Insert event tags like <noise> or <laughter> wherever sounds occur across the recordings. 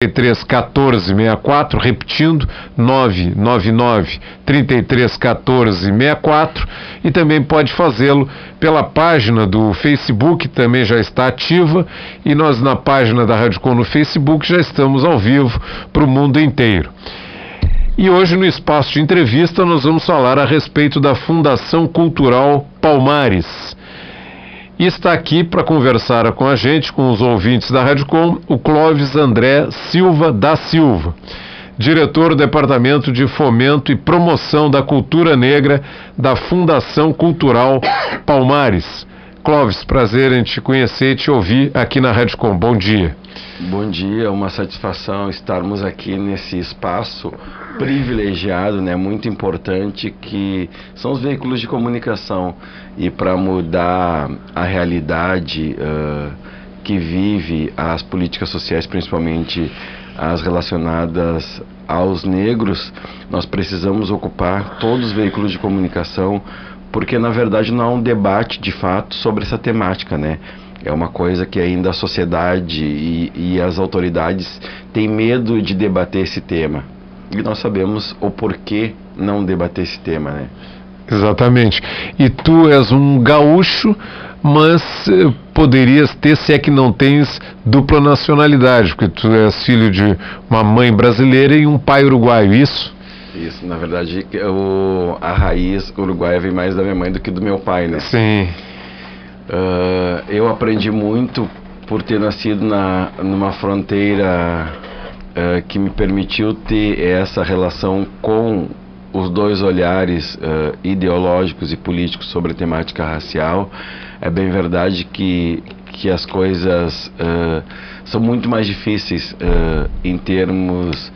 33 14 64, repetindo 999 33 14 64 e também pode fazê-lo pela página do Facebook, também já está ativa e nós na página da Rádio Com no Facebook já estamos ao vivo para o mundo inteiro. E hoje no espaço de entrevista nós vamos falar a respeito da Fundação Cultural Palmares. E está aqui para conversar com a gente, com os ouvintes da Rádio Com, o Clóvis André Silva da Silva, diretor do Departamento de Fomento e Promoção da Cultura Negra da Fundação Cultural Palmares. Clóvis, prazer em te conhecer e te ouvir aqui na Rádio Com. Bom dia. Bom dia, uma satisfação estarmos aqui nesse espaço privilegiado, né, muito importante, que são os veículos de comunicação. E para mudar a realidade uh, que vive as políticas sociais, principalmente as relacionadas aos negros, nós precisamos ocupar todos os veículos de comunicação, porque na verdade não há um debate de fato sobre essa temática, né? É uma coisa que ainda a sociedade e, e as autoridades têm medo de debater esse tema. E nós sabemos o porquê não debater esse tema, né? Exatamente. E tu és um gaúcho, mas eh, poderias ter, se é que não tens dupla nacionalidade, porque tu és filho de uma mãe brasileira e um pai uruguaio, isso? Isso, na verdade, o, a raiz uruguaia vem mais da minha mãe do que do meu pai, né? Sim. Uh, eu aprendi muito por ter nascido na, numa fronteira uh, que me permitiu ter essa relação com os dois olhares uh, ideológicos e políticos sobre a temática racial. É bem verdade que, que as coisas são muito mais difíceis em termos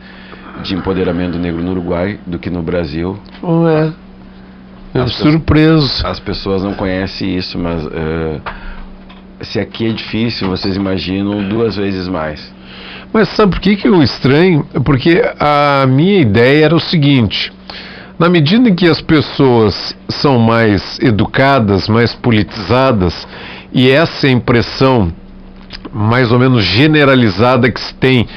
de empoderamento negro no Uruguai do que no Brasil. Oh, Eu surpreso. As pessoas não conhecem isso, mas uh, se aqui é difícil, vocês imaginam duas vezes mais. Mas sabe por que, que eu estranho? Porque a minha ideia era o seguinte: na medida em que as pessoas são mais educadas, mais politizadas, e essa impressão mais ou menos generalizada que se tem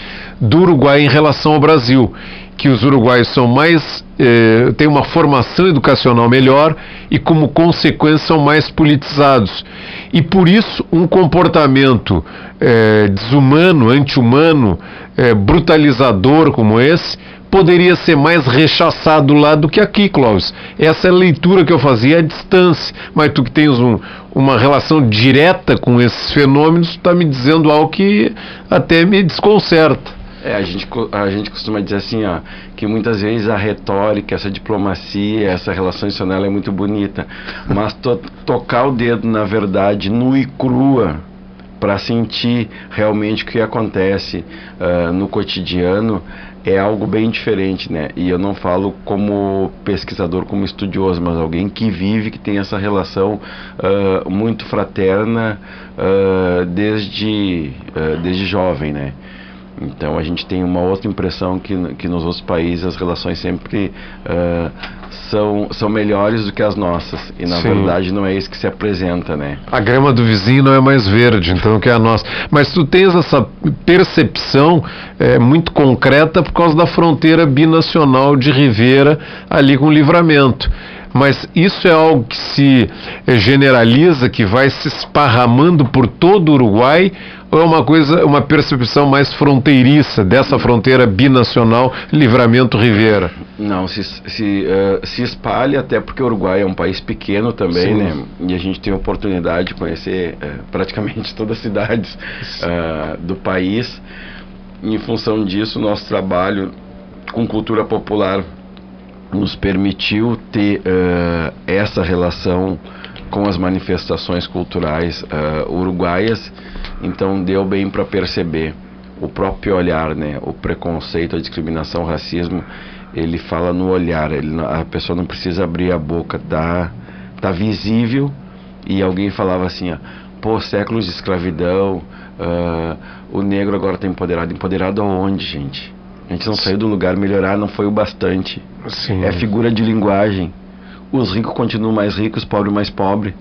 do Uruguai em relação ao Brasil, que os uruguaios são mais eh, têm uma formação educacional melhor e, como consequência, são mais politizados. E por isso, um comportamento eh, desumano, anti-humano, eh, brutalizador como esse, poderia ser mais rechaçado lá do que aqui, Clóvis. Essa é a leitura que eu fazia à distância. Mas tu que tens um, uma relação direta com esses fenômenos, está me dizendo algo que até me desconcerta. É, a gente, a gente costuma dizer assim, ó, que muitas vezes a retórica, essa diplomacia, essa relação institucional é muito bonita, mas to, tocar o dedo na verdade, nu e crua, para sentir realmente o que acontece uh, no cotidiano é algo bem diferente, né? E eu não falo como pesquisador, como estudioso, mas alguém que vive, que tem essa relação uh, muito fraterna uh, desde, desde jovem, né? Então a gente tem uma outra impressão que, que nos outros países as relações sempre uh, são, são melhores do que as nossas. E na Sim. verdade não é isso que se apresenta, né? A grama do vizinho não é mais verde, então que é a nossa. Mas tu tens essa percepção é, muito concreta por causa da fronteira binacional de Rivera ali com o livramento mas isso é algo que se generaliza, que vai se esparramando por todo o Uruguai, ou é uma coisa, uma percepção mais fronteiriça dessa fronteira binacional Livramento-Rivera? Não, se, se, uh, se espalha até porque o Uruguai é um país pequeno também, Sim. né? E a gente tem a oportunidade de conhecer uh, praticamente <laughs> todas as cidades uh, do país. Em função disso, nosso trabalho com cultura popular nos permitiu ter essa relação com as manifestações culturais uruguaias então deu bem para perceber o próprio olhar, né? O preconceito, a discriminação, o racismo, ele fala no olhar. Ele, a pessoa não precisa abrir a boca, tá, tá visível. E alguém falava assim, ó, pô, séculos de escravidão, uh, o negro agora está empoderado. Empoderado aonde, gente? A gente não saiu do lugar, melhorar não foi o bastante. Sim. É figura de linguagem. Os ricos continuam mais ricos, os pobres mais pobres.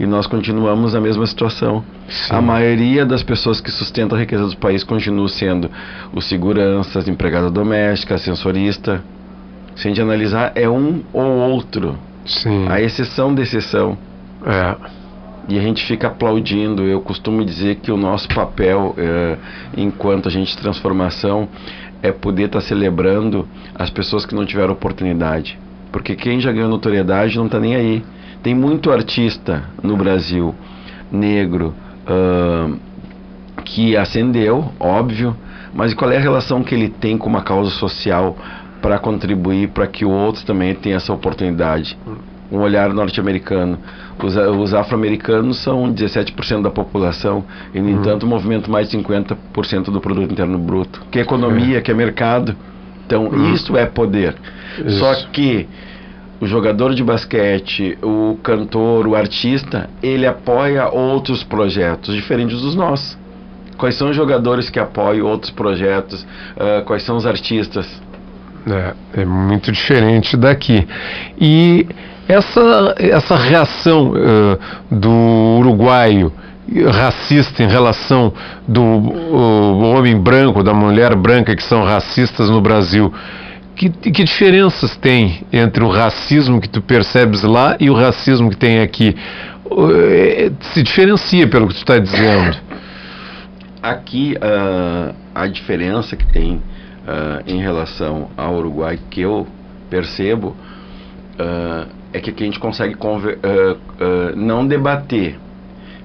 e nós continuamos na mesma situação. Sim. A maioria das pessoas que sustentam a riqueza do país continuam sendo os seguranças, empregada doméstica, sensorista. Se a gente analisar, é um ou outro. Sim. A exceção da exceção. É. E a gente fica aplaudindo. Eu costumo dizer que o nosso papel, é, enquanto agente de transformação, é poder estar tá celebrando as pessoas que não tiveram oportunidade. Porque quem já ganhou notoriedade não está nem aí. Tem muito artista no Brasil, negro, uh, que ascendeu, óbvio, mas qual é a relação que ele tem com uma causa social para contribuir para que outros também tenham essa oportunidade? Um olhar norte-americano. Os, os afro-americanos são 17% da população e, no uhum. entanto, movimentam mais de 50% do produto interno bruto. Que é economia, é. que é mercado. Então, uhum. isso é poder. Isso. Só que o jogador de basquete, o cantor, o artista, ele apoia outros projetos diferentes dos nossos. Quais são os jogadores que apoiam outros projetos? Uh, quais são os artistas? É, é, muito diferente daqui. E essa, essa reação uh, do uruguaio racista em relação do homem branco, da mulher branca que são racistas no Brasil, que, que, diferenças tem entre o racismo que tu percebes lá e o racismo que tem aqui? Eh, se diferencia pelo que tu está dizendo. Aqui, uh, a diferença que tem uh, em relação ao Uruguai, que eu percebo, uh, é que aqui a gente consegue não debater,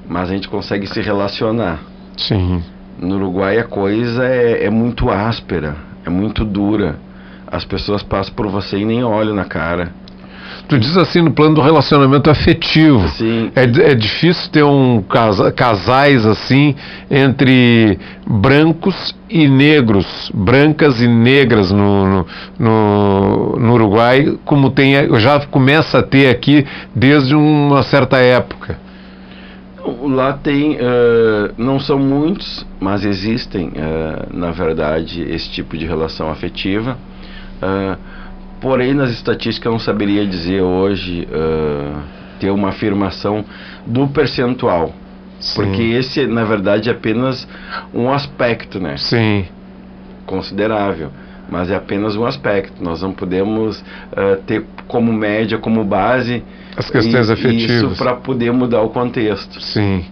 mas a gente consegue se relacionar. Sim. No Uruguai a coisa é, é muito áspera, é muito dura as pessoas passam por você e nem olham na cara. Tu diz assim no plano do relacionamento afetivo. Sim. É, é difícil ter um casa, casais assim entre brancos e negros, brancas e negras no, no, no, Uruguai, como tem já começa a ter aqui desde uma certa época. Lá tem, uh, não são muitos, mas existem, uh, na verdade, esse tipo de relação afetiva. Uh, porém, nas estatísticas eu não saberia dizer hoje, uh, ter uma afirmação do percentual. Sim. Porque esse, na verdade, é apenas um aspecto, né? Sim. Considerável. Mas é apenas um aspecto. Nós não podemos uh, ter como média, como base... As questões e, afetivas. Isso para poder mudar o contexto. Sim.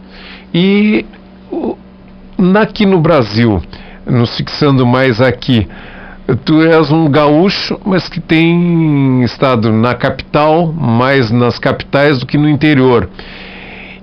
E aqui no Brasil, nos fixando mais aqui, tu és um gaúcho, mas que tem estado na capital, mais nas capitais do que no interior.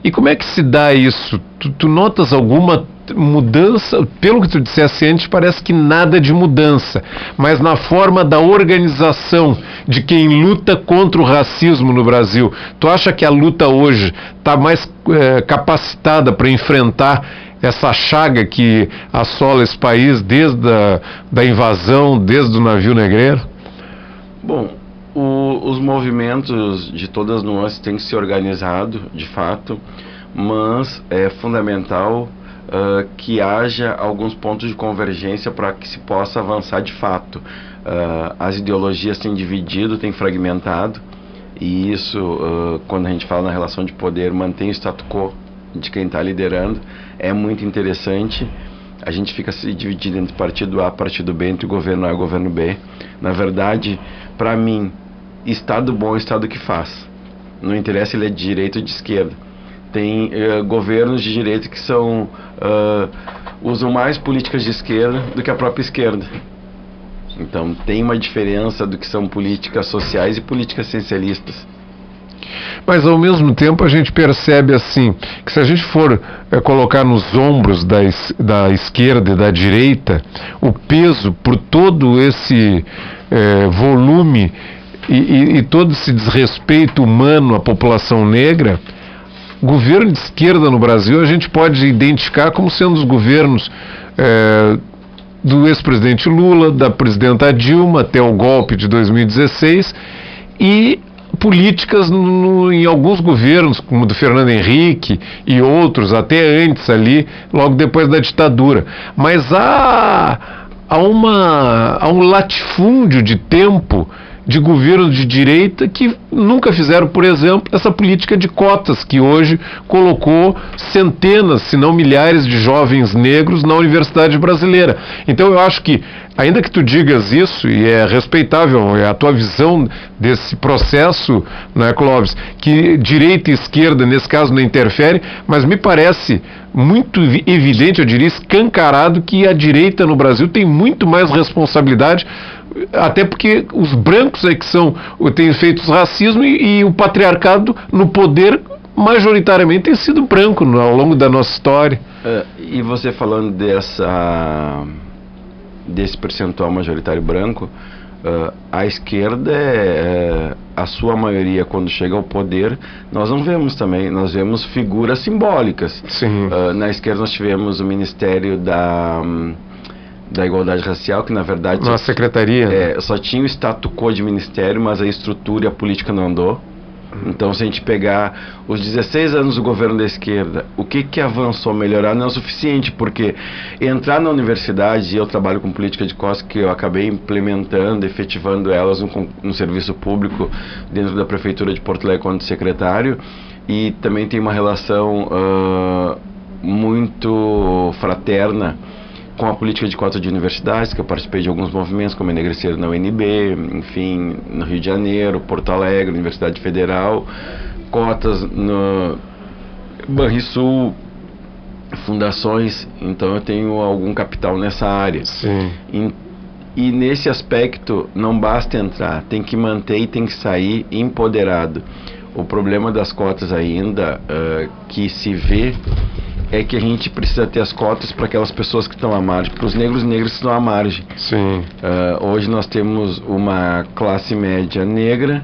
E como é que se dá isso? Tu, tu notas alguma mudança? Pelo que tu disseste antes, parece que nada de mudança, mas na forma da organização de quem luta contra o racismo no Brasil. Tu acha que a luta hoje está mais é, capacitada para enfrentar essa chaga que assola esse país desde a da invasão, desde o navio negreiro? Bom, o, os movimentos de todas as nuances têm que ser organizados, de fato, mas é fundamental uh, que haja alguns pontos de convergência para que se possa avançar de fato. Uh, as ideologias têm dividido, têm fragmentado, e isso, uh, quando a gente fala na relação de poder, mantém o status quo de quem está liderando é muito interessante. A gente fica se dividindo entre partido A, partido B, entre governo A e governo B. Na verdade, para mim, Estado bom é Estado que faz. Não interessa ele é de direita ou de esquerda. Tem uh, governos de direita que são uh, usam mais políticas de esquerda do que a própria esquerda. Então tem uma diferença do que são políticas sociais e políticas essencialistas. Mas ao mesmo tempo a gente percebe assim que se a gente for é, colocar nos ombros da, da esquerda e da direita o peso por todo esse é, volume e, e, e todo esse desrespeito humano à população negra, governo de esquerda no Brasil a gente pode identificar como sendo os governos é, do ex-presidente Lula, da presidenta Dilma até o golpe de 2016 e políticas no, em alguns governos, como do Fernando Henrique e outros, até antes ali, logo depois da ditadura. Mas há, há, uma, há um latifúndio de tempo de governo de direita que nunca fizeram, por exemplo, essa política de cotas que hoje colocou centenas, se não milhares de jovens negros na universidade brasileira. Então eu acho que, ainda que tu digas isso, e é respeitável, é a tua visão desse processo, né, Clóvis, que direita e esquerda, nesse caso, não interfere, mas me parece muito evidente, eu diria, escancarado, que a direita no Brasil tem muito mais responsabilidade até porque os brancos é que são têm feito racismo e, e, o patriarcado no poder majoritariamente tem sido branco no, ao longo da nossa história. Uh, e você falando dessa desse percentual majoritário branco, uh, a esquerda é, é, a sua maioria quando chega ao poder nós não vemos também nós vemos figuras simbólicas uh, na esquerda nós tivemos o ministério da um, da igualdade racial, que na verdade. Nossa secretaria. É, só tinha o status quo de ministério, mas a estrutura e a política não andou. Então, se a gente pegar os 16 anos do governo da esquerda, o que, que avançou melhorar não é o suficiente, porque entrar na universidade, e eu trabalho com política de costas, que eu acabei implementando, efetivando elas no, no serviço público dentro da Prefeitura de Porto Alegre quando secretário, e também tem uma relação uh, muito fraterna com a política de cota de universidades, que eu participei de alguns movimentos, como Enegrecer na UNB, enfim, no Rio de Janeiro, Porto Alegre, Universidade Federal, cotas no Banrisul, fundações, então eu tenho algum capital nessa área. Sim. E, e nesse aspecto não basta entrar, tem que manter e tem que sair empoderado. O problema das cotas ainda uh, que se vê é que a gente precisa ter as cotas para aquelas pessoas que estão à margem, para os negros e negras que estão à margem. Sim. Uh, hoje nós temos uma classe média negra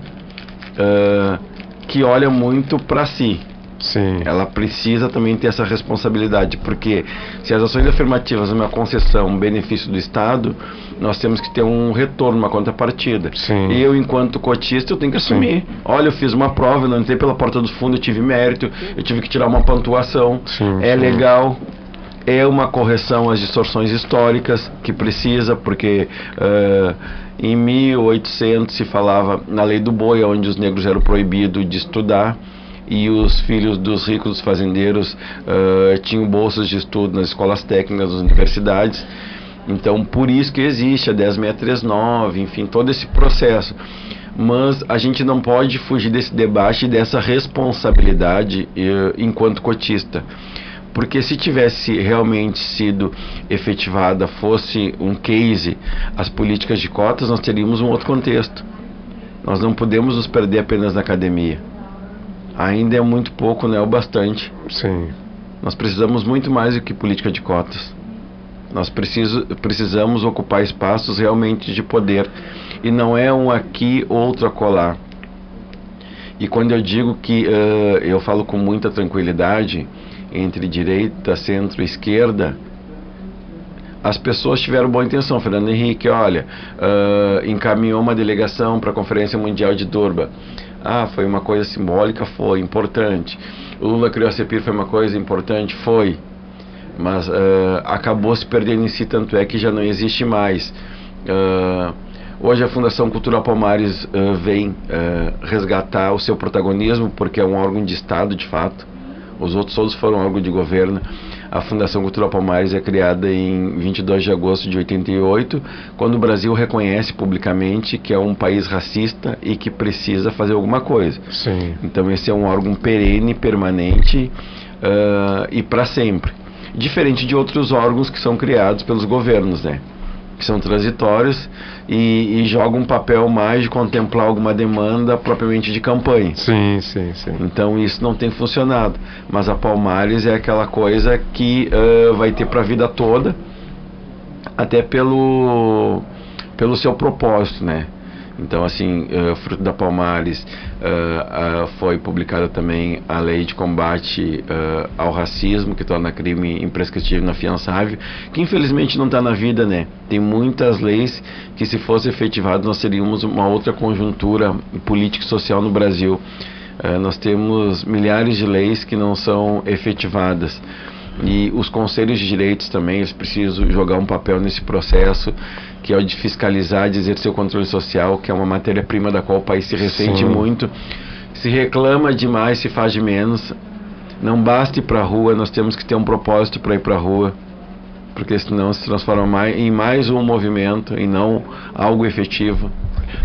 uh, que olha muito para si. Sim. Ela precisa também ter essa responsabilidade, porque se as ações afirmativas uma concessão, um benefício do Estado, nós temos que ter um retorno, uma contrapartida. Sim. Eu, enquanto cotista, eu tenho que assumir. Sim. Olha, eu fiz uma prova, eu não entrei pela porta do fundo, eu tive mérito, eu tive que tirar uma pontuação. Sim, é legal, é uma correção às distorções históricas que precisa, porque uh, em 1800 se falava na lei do boi, onde os negros eram proibidos de estudar e os filhos dos ricos fazendeiros uh, tinham bolsas de estudo nas escolas técnicas, nas universidades. Então, por isso que existe a 10639, enfim, todo esse processo. Mas a gente não pode fugir desse debate e dessa responsabilidade uh, enquanto cotista. Porque se tivesse realmente sido efetivada, fosse um case, as políticas de cotas, nós teríamos um outro contexto. Nós não podemos nos perder apenas na academia ainda é muito pouco, não é o bastante. Sim. Nós precisamos muito mais do que política de cotas. Nós preciso, precisamos ocupar espaços realmente de poder. E não é um aqui, outro acolá. E quando eu digo que uh, eu falo com muita tranquilidade entre direita, centro e esquerda, as pessoas tiveram boa intenção. Fernando Henrique, olha, uh, encaminhou uma delegação para a Conferência Mundial de Durban. Ah, foi uma coisa simbólica? Foi, importante. O Lula criou a CEPIR, foi uma coisa importante? Foi. Mas uh, acabou se perdendo em si, tanto é que já não existe mais. Uh, hoje a Fundação Cultural Palmares uh, vem resgatar o seu protagonismo, porque é um órgão de Estado, de fato. Os outros todos foram órgão de governo. A Fundação Cultural Palmares é criada em 22 de agosto de 88, quando o Brasil reconhece publicamente que é um país racista e que precisa fazer alguma coisa. Sim. Então esse é um órgão perene, permanente uh, e para sempre. Diferente de outros órgãos que são criados pelos governos, né? Que são transitórios e, e jogam um papel mais de contemplar alguma demanda propriamente de campanha. Sim, sim, sim. Então isso não tem funcionado. Mas a Palmares é aquela coisa que uh, vai ter para a vida toda, até pelo, pelo seu propósito, né? Então, assim, uh, fruto da Palmares uh, uh, foi publicada também a lei de combate ao racismo, que torna crime imprescritível e inafiançável, que infelizmente não está na vida, né? Tem muitas leis que, se fosse efetivado, nós teríamos uma outra conjuntura política e social no Brasil. nós temos milhares de leis que não são efetivadas. E os conselhos de direitos também, eles precisam jogar um papel nesse processo, que é o de fiscalizar, de exercer o controle social, que é uma matéria-prima da qual o país se ressente Sim. muito. Se reclama demais, se faz de menos. Não basta ir para a rua, nós temos que ter um propósito para ir para a rua porque senão se transforma em mais um movimento e não algo efetivo.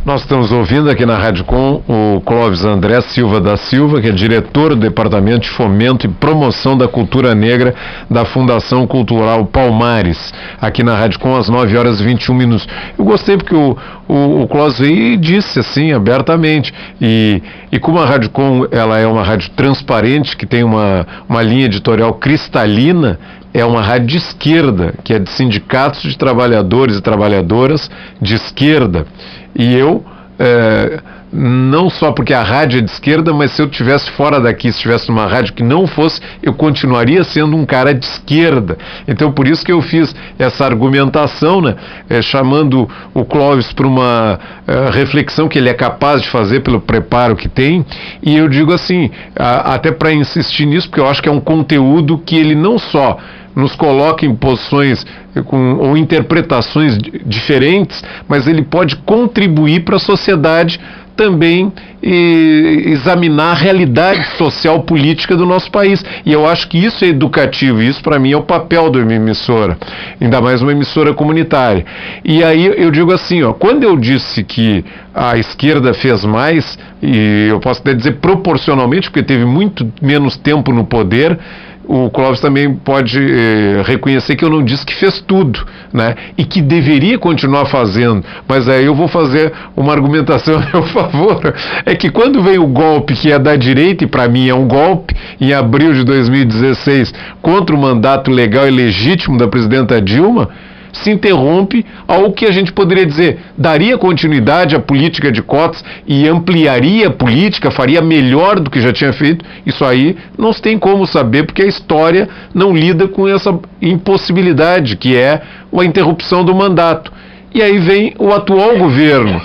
Nós estamos ouvindo aqui na Rádio Com o Clóvis André Silva da Silva, que é diretor do Departamento de Fomento e Promoção da Cultura Negra da Fundação Cultural Palmares, aqui na Rádio Com às 9 horas e 21 minutos. Eu gostei porque o, o, o Clóvis aí disse assim, abertamente, e, e como a Rádio Com ela é uma rádio transparente, que tem uma, uma linha editorial cristalina, é uma rádio de esquerda, que é de sindicatos de trabalhadores e trabalhadoras de esquerda. E eu, é, não só porque a rádio é de esquerda, mas se eu estivesse fora daqui, se estivesse numa rádio que não fosse, eu continuaria sendo um cara de esquerda. Então, por isso que eu fiz essa argumentação, né, é, chamando o Clóvis para uma é, reflexão que ele é capaz de fazer pelo preparo que tem. E eu digo assim, a, até para insistir nisso, porque eu acho que é um conteúdo que ele não só nos coloca em posições com, ou interpretações diferentes, mas ele pode contribuir para a sociedade também e, examinar a realidade social política do nosso país. E eu acho que isso é educativo, isso para mim é o papel de uma emissora, ainda mais uma emissora comunitária. E aí eu digo assim, ó, quando eu disse que a esquerda fez mais, e eu posso até dizer proporcionalmente, porque teve muito menos tempo no poder, o Clóvis também pode eh, reconhecer que eu não disse que fez tudo, né? E que deveria continuar fazendo. Mas aí eu vou fazer uma argumentação <laughs> a meu favor. É que quando vem o golpe que é da direita, e para mim é um golpe, em abril de 2016, contra o mandato legal e legítimo da presidenta Dilma, se interrompe ao que a gente poderia dizer, daria continuidade à política de cotas e ampliaria a política, faria melhor do que já tinha feito. Isso aí não se tem como saber, porque a história não lida com essa impossibilidade, que é a interrupção do mandato. E aí vem o atual governo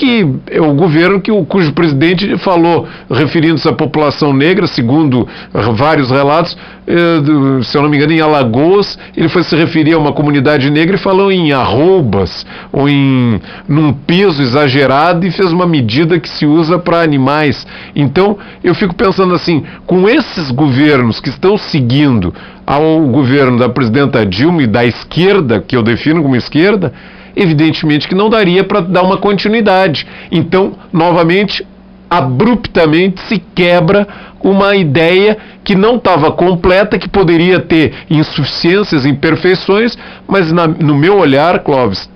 que é o governo que cujo presidente falou, referindo-se à população negra, segundo vários relatos, eh, se eu não me engano, em Alagoas, ele foi se referir a uma comunidade negra e falou em arrobas, ou em num peso exagerado e fez uma medida que se usa para animais. Então, eu fico pensando assim, com esses governos que estão seguindo ao governo da presidenta Dilma e da esquerda, que eu defino como esquerda, evidentemente que não daria para dar uma continuidade. Então, novamente, abruptamente se quebra uma ideia que não estava completa, que poderia ter insuficiências, imperfeições, mas na, no meu olhar, Clóvis,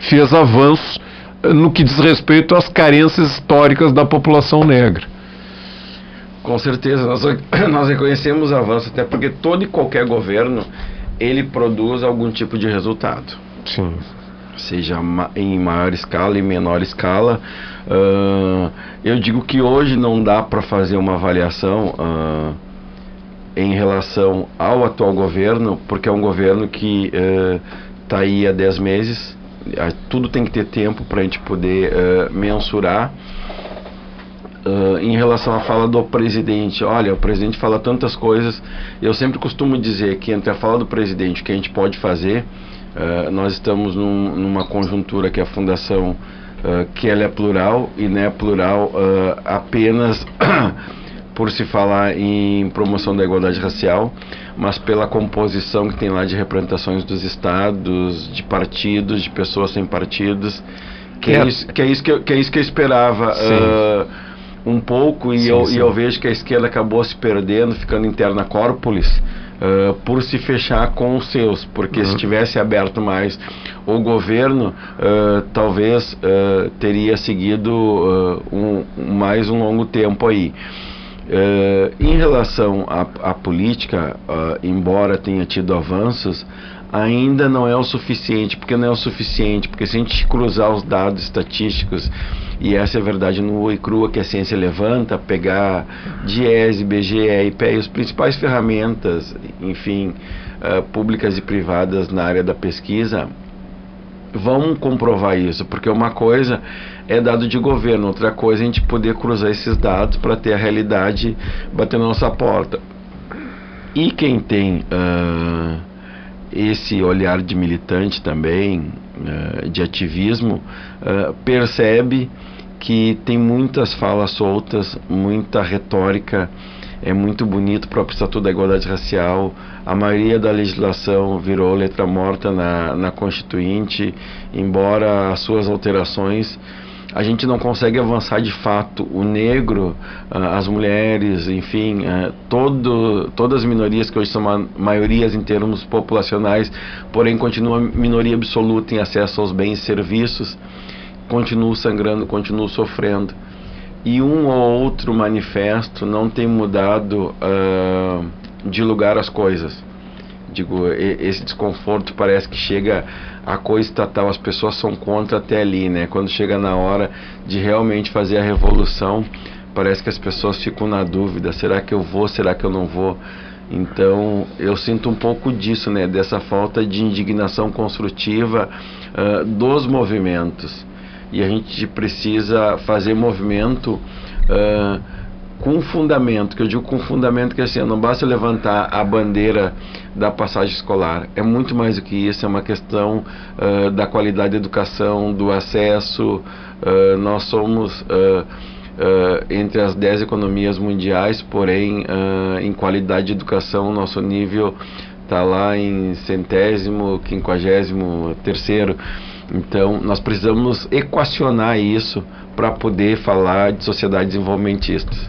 fez avanços eh, no que diz respeito às carências históricas da população negra. Com certeza, nós, <coughs> nós reconhecemos avanços, até porque todo e qualquer governo ele produz algum tipo de resultado. Sim seja em maior escala e menor escala. Uh, eu digo que hoje não dá para fazer uma avaliação uh, em relação ao atual governo, porque é um governo que está uh, aí há 10 meses, tudo tem que ter tempo para a gente poder mensurar. Uh, em relação à fala do presidente, olha, o presidente fala tantas coisas. Eu sempre costumo dizer que entre a fala do presidente, o que a gente pode fazer, Uh, nós estamos num, numa conjuntura que a fundação uh, que ela é plural e não é plural uh, apenas <coughs> por se falar em promoção da igualdade racial, mas pela composição que tem lá de representações dos estados, de partidos, de pessoas sem partidos, que é, é isso, que, é isso que, eu, que é isso que eu esperava um pouco e, sim, eu, sim. e eu vejo que a esquerda acabou se perdendo, ficando interna corporis uh, por se fechar com os seus, porque uhum. se tivesse aberto mais o governo, uh, talvez uh, teria seguido um, mais um longo tempo aí. em relação à, à política, embora tenha tido avanços, ainda não é o suficiente. Porque não é o suficiente? Porque se a gente cruzar os dados estatísticos, e essa é a verdade no e crua que a ciência levanta, pegar DIES, IBGE, IPE, as principais ferramentas, enfim, uh, públicas e privadas na área da pesquisa, vão comprovar isso, porque uma coisa é dado de governo, outra coisa é a gente poder cruzar esses dados para ter a realidade batendo na nossa porta. E quem tem uh, esse olhar de militante também, uh, de ativismo, uh, percebe que tem muitas falas soltas, muita retórica, é muito bonito o próprio Estatuto da Igualdade Racial, a maioria da legislação virou letra morta na, na Constituinte, embora as suas alterações a gente não consegue avançar de fato. O negro, ah, as mulheres, enfim, ah, todo, todas as minorias que hoje são maiorias em termos populacionais, porém continua minoria absoluta em acesso aos bens e serviços, continuam sangrando, continuam sofrendo. E um ou outro manifesto não tem mudado uh, de lugar as coisas. Digo, esse desconforto parece que chega a coisa estatal, as pessoas são contra até ali, né? Quando chega na hora de realmente fazer a revolução, parece que as pessoas ficam na dúvida: será que eu vou, será que eu não vou? Então, eu sinto um pouco disso, né? Dessa falta de indignação construtiva uh, dos movimentos. E a gente precisa fazer movimento. Uh, com fundamento, que eu digo com fundamento que assim, não basta levantar a bandeira da passagem escolar, é muito mais do que isso, é uma questão uh, da qualidade da educação, do acesso, uh, nós somos uh, entre as 10 economias mundiais, porém em qualidade de educação nosso nível está lá em centésimo, quinquagésimo terceiro, então nós precisamos equacionar isso para poder falar de sociedades desenvolvimentistas.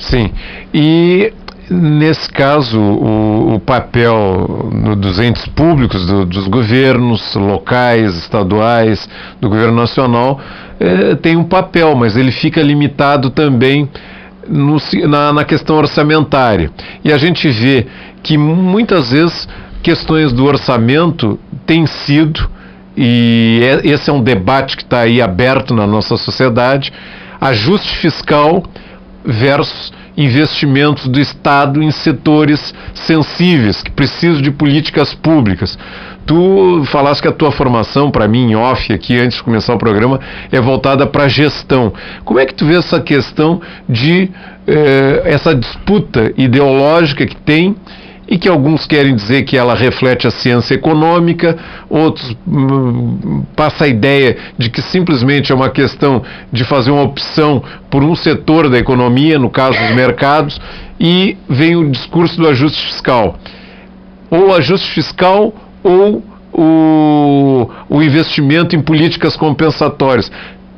Sim. E nesse caso, o, o papel no, dos entes públicos, do, dos governos locais, estaduais, do governo nacional, é, tem um papel, mas ele fica limitado também no, na, na questão orçamentária. E a gente vê que muitas vezes questões do orçamento têm sido, e é, esse é um debate que está aí aberto na nossa sociedade, ajuste fiscal versus investimentos do Estado em setores sensíveis, que precisam de políticas públicas. Tu falaste que a tua formação, para mim, em off, aqui antes de começar o programa, é voltada para gestão. Como é que tu vê essa questão de eh, essa disputa ideológica que tem e que alguns querem dizer que ela reflete a ciência econômica, outros hum, passa a ideia de que simplesmente é uma questão de fazer uma opção por um setor da economia, no caso dos mercados, e vem o discurso do ajuste fiscal. Ou ajuste fiscal ou o, o investimento em políticas compensatórias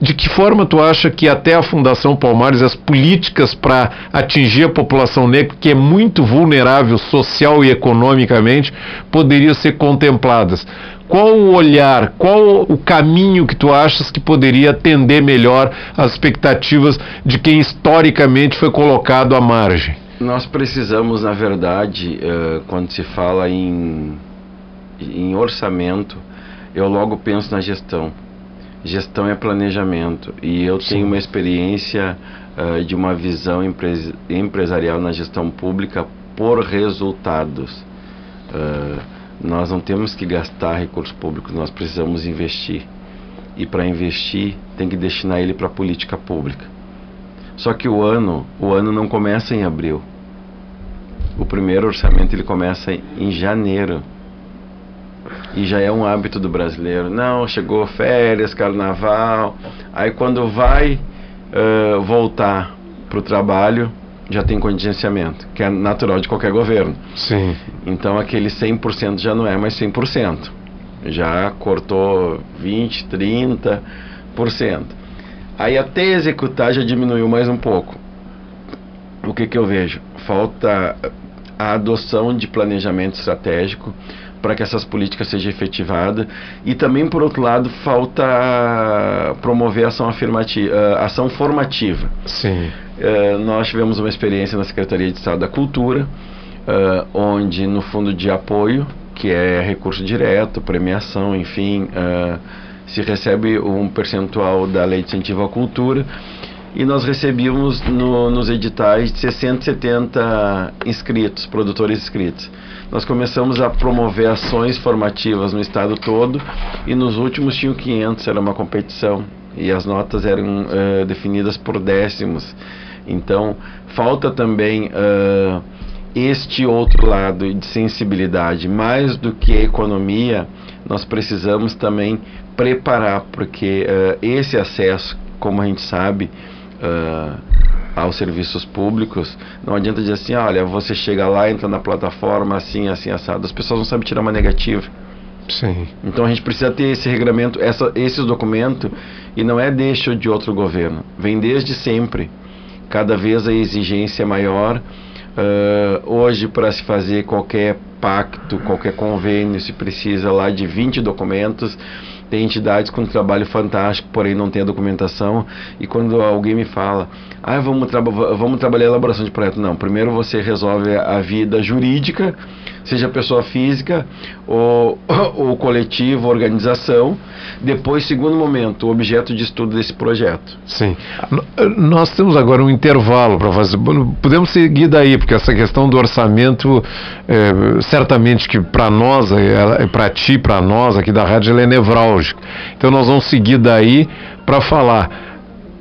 de que forma tu acha que até a Fundação Palmares, as políticas para atingir a população negra, que é muito vulnerável social e economicamente, poderiam ser contempladas? Qual o olhar, qual o caminho que tu achas que poderia atender melhor as expectativas de quem historicamente foi colocado à margem? Nós precisamos, na verdade, uh, quando se fala em, em orçamento, eu logo penso na gestão Gestão é planejamento. E eu Sim. tenho uma experiência uh, de uma visão empres empresarial na gestão pública por resultados. Uh, nós não temos que gastar recursos públicos, nós precisamos investir. E para investir, tem que destinar ele para a política pública. Só que o ano, o ano não começa em abril. O primeiro orçamento ele começa em janeiro e já é um hábito do brasileiro. Não, chegou férias, carnaval, aí quando vai uh, voltar para o trabalho, já tem contingenciamento, que é natural de qualquer governo. Sim. Então aquele 100% já não é mais 100%. Já cortou 20, 30%. Aí até executar já diminuiu mais um pouco. O que, que eu vejo? Falta a adoção de planejamento estratégico, para que essas políticas sejam efetivadas. E também, por outro lado, falta promover ação, afirmativa, eh, ação formativa. Sim. Uh, nós tivemos uma experiência na Secretaria de Estado da Cultura, uh, onde no fundo de apoio, que é recurso direto, premiação, enfim, uh, se recebe um percentual da Lei de Incentivo à Cultura e nós recebíamos no, nos editais de 60, 70 inscritos, produtores inscritos. Nós começamos a promover ações formativas no estado todo e nos últimos tinham 500, era uma competição e as notas eram uh, definidas por décimos. Então, falta também uh, este outro lado de sensibilidade, mais do que economia, nós precisamos também preparar, porque uh, esse acesso, como a gente sabe, aos serviços públicos, não adianta dizer assim, olha, você chega lá, entra na plataforma assim, assim, assado. As pessoas não sabem tirar uma negativa. Sim. Então a gente precisa ter esse regulamento, essa, esses documentos, e não é deixa de outro governo, vem desde sempre. Cada vez a exigência é maior. Uh, hoje, para se fazer qualquer pacto, qualquer convênio, se precisa lá de 20 documentos. Tem entidades com trabalho fantástico, porém não tem a documentação. E quando alguém me fala, ah, vamos, tra vamos trabalhar a elaboração de projeto, não. Primeiro você resolve a vida jurídica, seja pessoa física ou, <coughs> ou coletivo, organização. Depois, segundo momento, o objeto de estudo desse projeto. Sim. Nós temos agora um intervalo para fazer. Podemos seguir daí, porque essa questão do orçamento, é, certamente que para nós, é, para ti, para nós aqui da rádio, ela é nevrálgica. Então nós vamos seguir daí para falar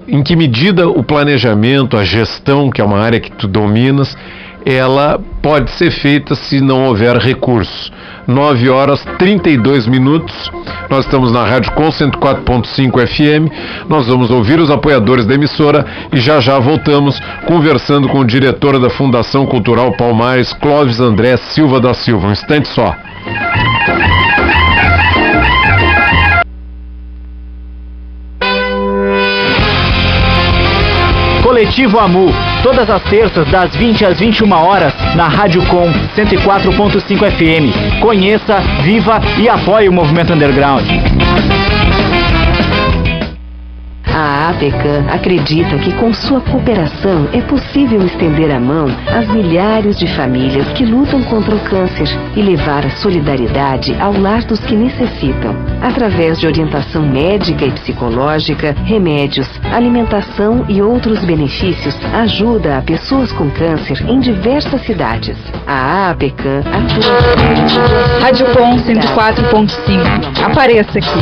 em que medida o planejamento, a gestão, que é uma área que tu dominas, ela pode ser feita se não houver recursos. 9 horas 32 minutos. Nós estamos na Rádio Com 104.5 FM. Nós vamos ouvir os apoiadores da emissora e já já voltamos conversando com o diretor da Fundação Cultural Palmares, Clóvis André Silva da Silva. Um instante só. Coletivo Amu, todas as terças das 20 às 21 horas na Rádio Com 104.5 FM. Conheça, viva e apoie o movimento underground. A APECAM acredita que com sua cooperação é possível estender a mão às milhares de famílias que lutam contra o câncer e levar a solidariedade ao lar dos que necessitam. Através de orientação médica e psicológica, remédios, alimentação e outros benefícios, ajuda a pessoas com câncer em diversas cidades. A APECAM atua. Rádio Com 104.5. Apareça aqui.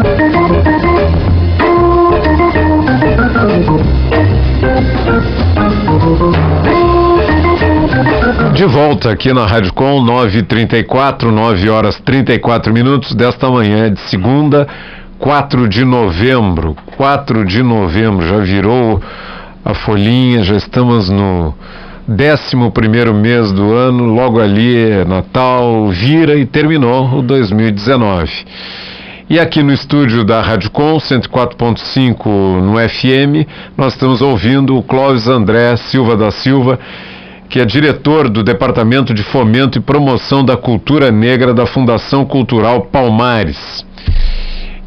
De volta aqui na Rádio Com, 9h34, 9 horas 34 minutos desta manhã de segunda, 4 de novembro. 4 de novembro, já virou a folhinha, já estamos no 11 mês do ano, logo ali é Natal, vira e terminou o 2019. E aqui no estúdio da Rádio Com 104.5 no FM, nós estamos ouvindo o Clóvis André Silva da Silva que é diretor do Departamento de Fomento e Promoção da Cultura Negra da Fundação Cultural Palmares.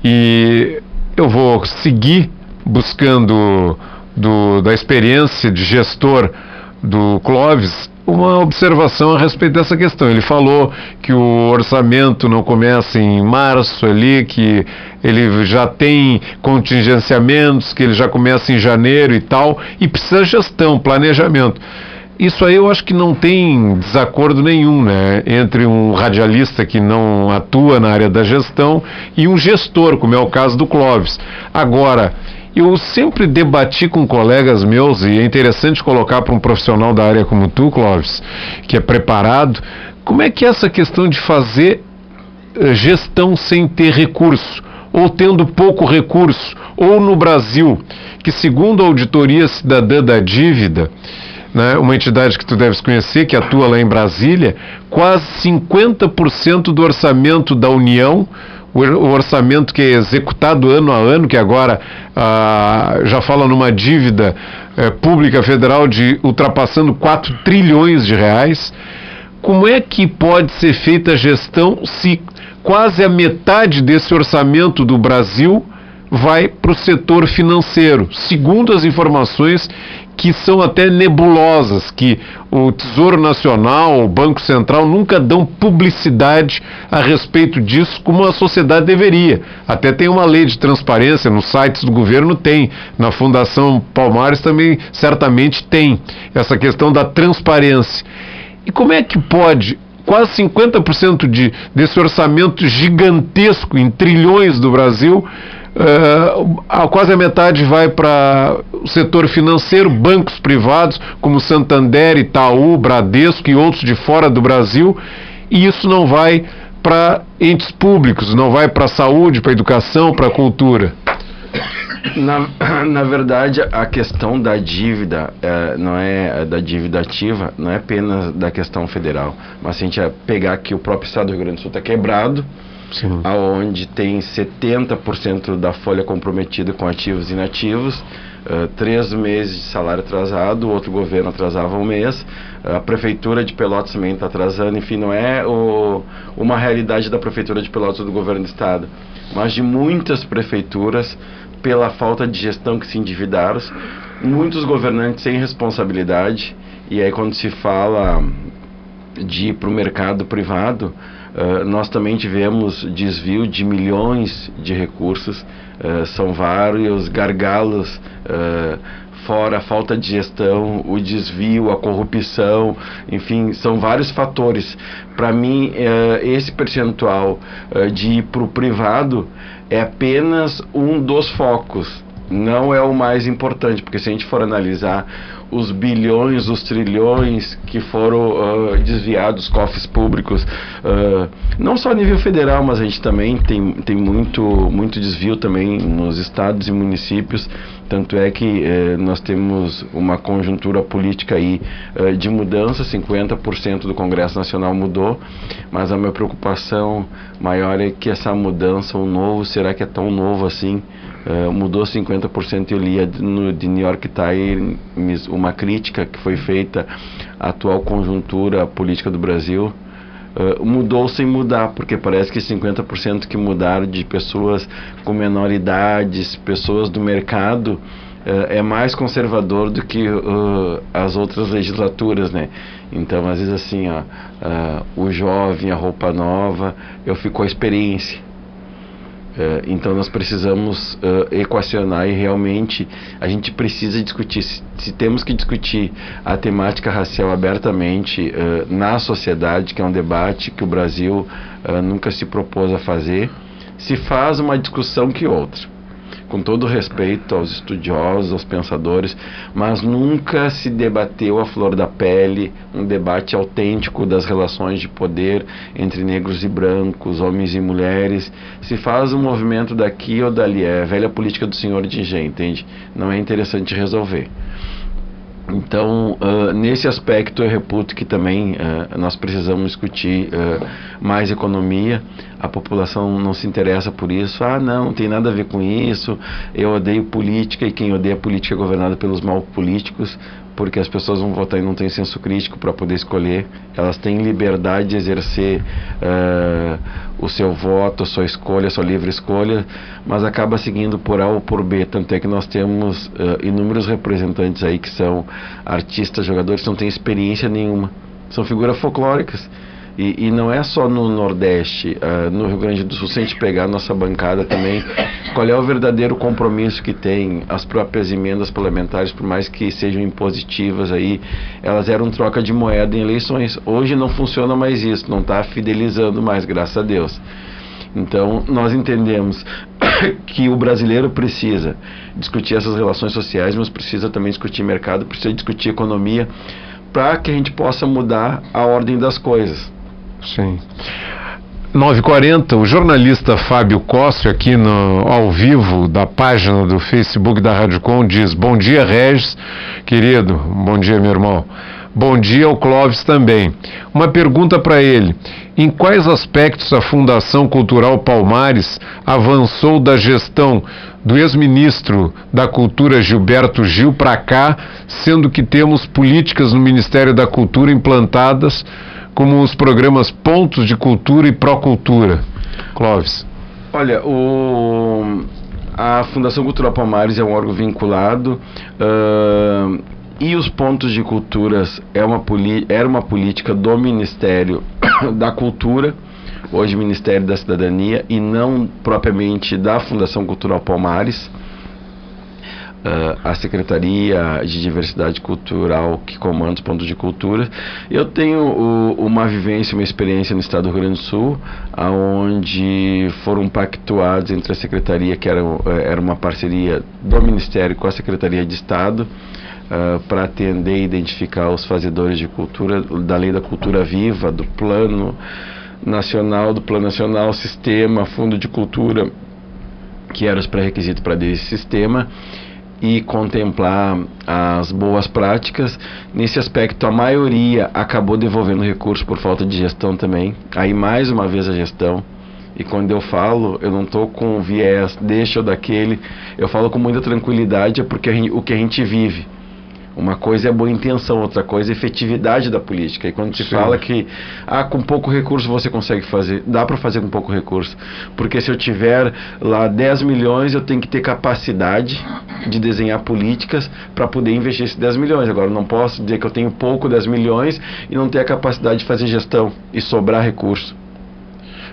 E eu vou seguir buscando do, da experiência de gestor do Clóvis uma observação a respeito dessa questão. Ele falou que o orçamento não começa em março ali, que ele já tem contingenciamentos, que ele já começa em janeiro e tal, e precisa gestão, planejamento. Isso aí eu acho que não tem desacordo nenhum, né, entre um radialista que não atua na área da gestão e um gestor, como é o caso do Clóvis. Agora, eu sempre debati com colegas meus, e é interessante colocar para um profissional da área como tu, Clóvis, que é preparado, como é que é essa questão de fazer eh, gestão sem ter recurso, ou tendo pouco recurso, ou no Brasil, que segundo a Auditoria Cidadã da Dívida, né, uma entidade que tu deves conhecer, que atua lá em Brasília, quase 50% do orçamento da União, o orçamento que é executado ano a ano, que agora ah, já fala numa dívida eh, pública federal de ultrapassando 4 trilhões de reais. Como é que pode ser feita a gestão se quase a metade desse orçamento do Brasil vai para o setor financeiro, segundo as informações que são até nebulosas, que o Tesouro Nacional, o Banco Central nunca dão publicidade a respeito disso como a sociedade deveria. Até tem uma lei de transparência nos sites do governo tem, na Fundação Palmares também certamente tem essa questão da transparência. E como é que pode quase 50% de, desse orçamento gigantesco em trilhões do Brasil Uh, quase a metade vai para o setor financeiro, bancos privados como Santander, Itaú, Bradesco e outros de fora do Brasil, e isso não vai para entes públicos, não vai para a saúde, para a educação, para a cultura. Na, <coughs> na verdade, a questão da dívida é, não é da dívida ativa, não é apenas da questão federal, mas se a gente pegar que o próprio Estado do Rio Grande do Sul está quebrado, Sim. aonde tem 70% da folha comprometida com ativos e inativos, uh, três meses de salário atrasado, o outro governo atrasava um mês, a prefeitura de Pelotas também está atrasando, enfim, não é o, uma realidade da prefeitura de Pelotas ou do governo do estado, mas de muitas prefeituras pela falta de gestão que se endividaram, muitos governantes sem responsabilidade, e aí quando se fala de ir para o mercado privado, uh, nós também tivemos desvio de milhões de recursos, uh, são vários gargalos, uh, fora a falta de gestão, o desvio, a corrupção, enfim, são vários fatores. Para mim, esse percentual de ir para o privado é apenas um dos focos não é o mais importante, porque se a gente for analisar os bilhões, os trilhões que foram uh, desviados dos cofres públicos, uh, não só a nível federal, mas a gente também tem, tem muito, muito desvio também nos estados e municípios, tanto é que uh, nós temos uma conjuntura política aí uh, de mudança, 50% do Congresso Nacional mudou, mas a minha preocupação maior é que essa mudança, o novo, será que é tão novo assim? Uh, mudou 50%. Eu li no de New York Times uma crítica que foi feita à atual conjuntura política do Brasil. Uh, mudou sem mudar, porque parece que 50% que mudaram de pessoas com menor idade, pessoas do mercado, uh, é mais conservador do que as outras legislaturas, né? Então, às vezes assim, ó, o jovem, a roupa nova, eu fico com a experiência. É, então nós precisamos uh, equacionar e realmente a gente precisa discutir. Se, se, temos que discutir a temática racial abertamente uh, na sociedade que é um debate que o Brasil nunca se propôs a fazer se faz uma discussão que outra com todo respeito aos estudiosos, aos pensadores, mas nunca se debateu a flor da pele um debate autêntico das relações de poder entre negros e brancos, homens e mulheres. Se faz um movimento daqui ou dali, é a velha política do senhor de engenho, entende? Não é interessante resolver. Então, uh, nesse aspecto, eu reputo que também uh, nós precisamos discutir uh, mais economia. A população não se interessa por isso. Ah, não, não tem nada a ver com isso. Eu odeio política e quem odeia política é governada pelos mal políticos porque as pessoas vão votar e não têm senso crítico para poder escolher. Elas têm liberdade de exercer uh, o seu voto, a sua escolha, a sua livre escolha, mas acaba seguindo por A ou por B. Tanto é que nós temos uh, inúmeros representantes aí que são artistas, jogadores que não têm experiência nenhuma. São figuras folclóricas e, e, não é só no Nordeste, uh, no Rio Grande do Sul, se a gente pegar a nossa bancada também, qual é o verdadeiro compromisso que tem as próprias emendas parlamentares, por mais que sejam impositivas aí, elas eram troca de moeda em eleições. Hoje não funciona mais isso, não está fidelizando mais, graças a Deus. Então, nós entendemos <coughs> que o brasileiro precisa discutir essas relações sociais, mas precisa também discutir mercado, precisa discutir economia, para que a gente possa mudar a ordem das coisas. Sim. 9h40, o jornalista Fábio Costa, aqui no, ao vivo da página do Facebook da Rádio Com, diz: Bom dia, Regis, querido. Bom dia, meu irmão. Bom dia ao Clóvis também. Uma pergunta para ele: Em quais aspectos a Fundação Cultural Palmares avançou da gestão do ex-ministro da Cultura Gilberto Gil para cá, sendo que temos políticas no Ministério da Cultura implantadas? Como os programas Pontos de Cultura e Procultura. Clóvis. Olha, o, A Fundação Cultural Palmares é um órgão vinculado uh, e os pontos de culturas é uma era uma política do Ministério <coughs> da Cultura, hoje Ministério da Cidadania, e não propriamente da Fundação Cultural Palmares. Uh, a Secretaria de Diversidade Cultural que comanda os pontos de cultura. Eu tenho o, uma vivência, uma experiência no estado do Rio Grande do Sul, onde foram pactuados entre a Secretaria, que era, eh, era uma parceria do Ministério com a Secretaria de Estado, uh, para atender e identificar os fazedores de cultura, da Lei da Cultura Viva, do Plano Nacional, do Plano Nacional, Sistema, Fundo de Cultura, que eram os pré-requisitos para esse sistema e contemplar as boas práticas. Nesse aspecto, a maioria acabou devolvendo recurso por falta de gestão também. Aí, mais uma vez, a gestão. E quando eu falo, eu não estou com viés, deixa ou daquele. Eu falo com muita tranquilidade, é porque gente, o que a gente vive. Uma coisa é boa intenção, outra coisa é efetividade da política. E quando se Sim. fala que ah, com pouco recurso você consegue fazer, dá para fazer com pouco recurso. Porque se eu tiver lá 10 milhões, eu tenho que ter capacidade de desenhar políticas para poder investir esses 10 milhões. Agora, não posso dizer que eu tenho pouco 10 milhões e não ter a capacidade de fazer gestão e sobrar recurso.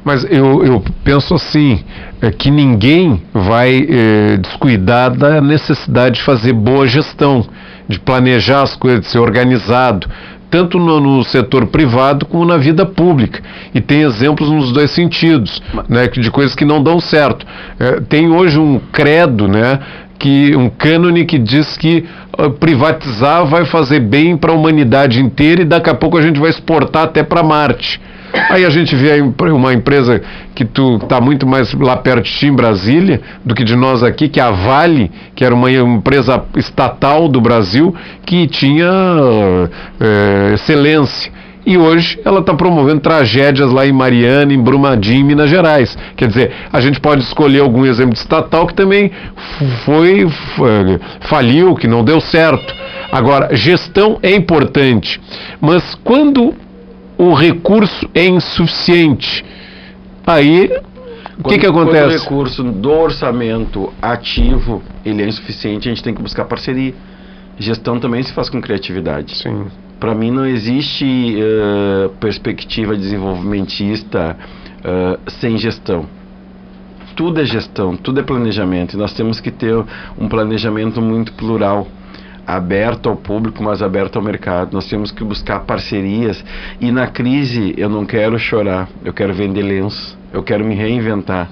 Mas eu, eu penso assim, é que ninguém vai é, descuidar da necessidade de fazer boa gestão de planejar as coisas, de ser organizado, tanto no, no, setor privado como na vida pública. E tem exemplos nos dois sentidos, né, de coisas que não dão certo. É, tem hoje um credo, né, que um cânone que diz que uh, privatizar vai fazer bem para a humanidade inteira e daqui a pouco a gente vai exportar até para Marte. Aí a gente vê uma empresa que tu está muito mais lá perto de ti, em Brasília, do que de nós aqui, que é a Vale, que era uma empresa estatal do Brasil, que tinha é, excelência. E hoje ela está promovendo tragédias lá em Mariana, em Brumadinho, em Minas Gerais. Quer dizer, a gente pode escolher algum exemplo de estatal que também foi, foi faliu, que não deu certo. Agora, gestão é importante, mas quando o recurso é insuficiente. Aí, o que, que acontece? Quando o recurso do orçamento ativo ele é insuficiente, a gente tem que buscar parceria. Gestão também se faz com criatividade. Sim. Para mim não existe uh, perspectiva desenvolvimentista uh, sem gestão. Tudo é gestão, tudo é planejamento. E nós temos que ter um planejamento muito plural aberto ao público, mas aberto ao mercado. Nós temos que buscar parcerias e na crise eu não quero chorar, eu quero vender lenço, eu quero me reinventar.